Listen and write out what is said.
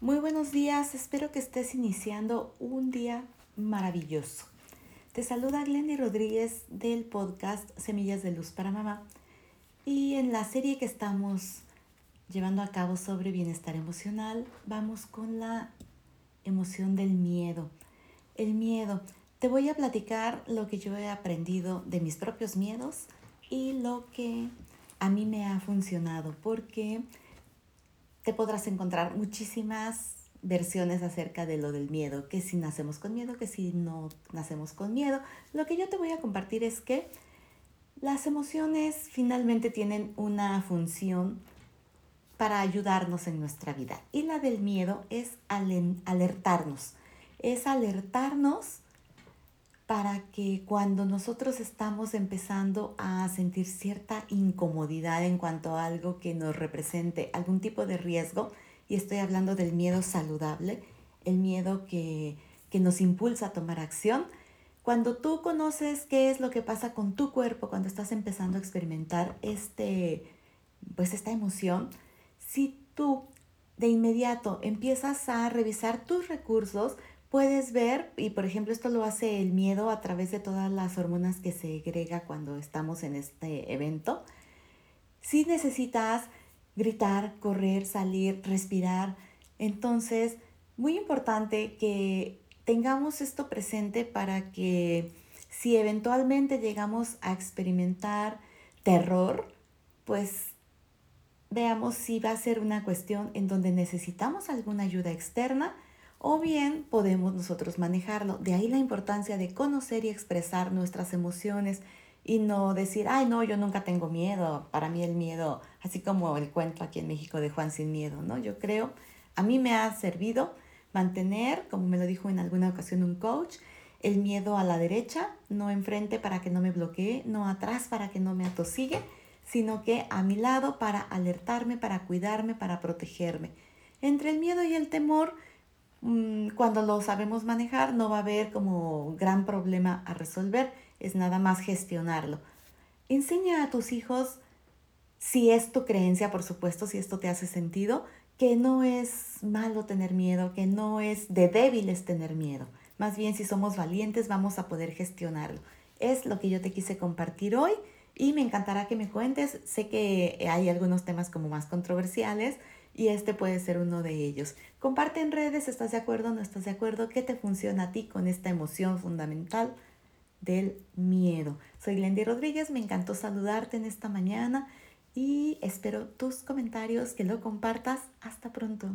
Muy buenos días, espero que estés iniciando un día maravilloso. Te saluda Glendy Rodríguez del podcast Semillas de Luz para Mamá y en la serie que estamos llevando a cabo sobre bienestar emocional vamos con la emoción del miedo. El miedo. Te voy a platicar lo que yo he aprendido de mis propios miedos y lo que a mí me ha funcionado porque te podrás encontrar muchísimas versiones acerca de lo del miedo, que si nacemos con miedo, que si no nacemos con miedo. Lo que yo te voy a compartir es que las emociones finalmente tienen una función para ayudarnos en nuestra vida y la del miedo es alertarnos, es alertarnos para que cuando nosotros estamos empezando a sentir cierta incomodidad en cuanto a algo que nos represente algún tipo de riesgo, y estoy hablando del miedo saludable, el miedo que, que nos impulsa a tomar acción, cuando tú conoces qué es lo que pasa con tu cuerpo cuando estás empezando a experimentar este, pues esta emoción, si tú de inmediato empiezas a revisar tus recursos, puedes ver, y por ejemplo esto lo hace el miedo a través de todas las hormonas que se agrega cuando estamos en este evento, si necesitas gritar, correr, salir, respirar, entonces muy importante que tengamos esto presente para que si eventualmente llegamos a experimentar terror, pues veamos si va a ser una cuestión en donde necesitamos alguna ayuda externa o bien podemos nosotros manejarlo. De ahí la importancia de conocer y expresar nuestras emociones y no decir, ay, no, yo nunca tengo miedo. Para mí el miedo, así como el cuento aquí en México de Juan sin miedo, ¿no? Yo creo, a mí me ha servido mantener, como me lo dijo en alguna ocasión un coach, el miedo a la derecha, no enfrente para que no me bloquee, no atrás para que no me atosigue, sino que a mi lado para alertarme, para cuidarme, para protegerme. Entre el miedo y el temor, cuando lo sabemos manejar no va a haber como gran problema a resolver, es nada más gestionarlo. Enseña a tus hijos, si es tu creencia, por supuesto, si esto te hace sentido, que no es malo tener miedo, que no es de débiles tener miedo. Más bien, si somos valientes, vamos a poder gestionarlo. Es lo que yo te quise compartir hoy y me encantará que me cuentes. Sé que hay algunos temas como más controversiales, y este puede ser uno de ellos. Comparte en redes, ¿estás de acuerdo o no estás de acuerdo? ¿Qué te funciona a ti con esta emoción fundamental del miedo? Soy Glendy Rodríguez, me encantó saludarte en esta mañana y espero tus comentarios, que lo compartas. Hasta pronto.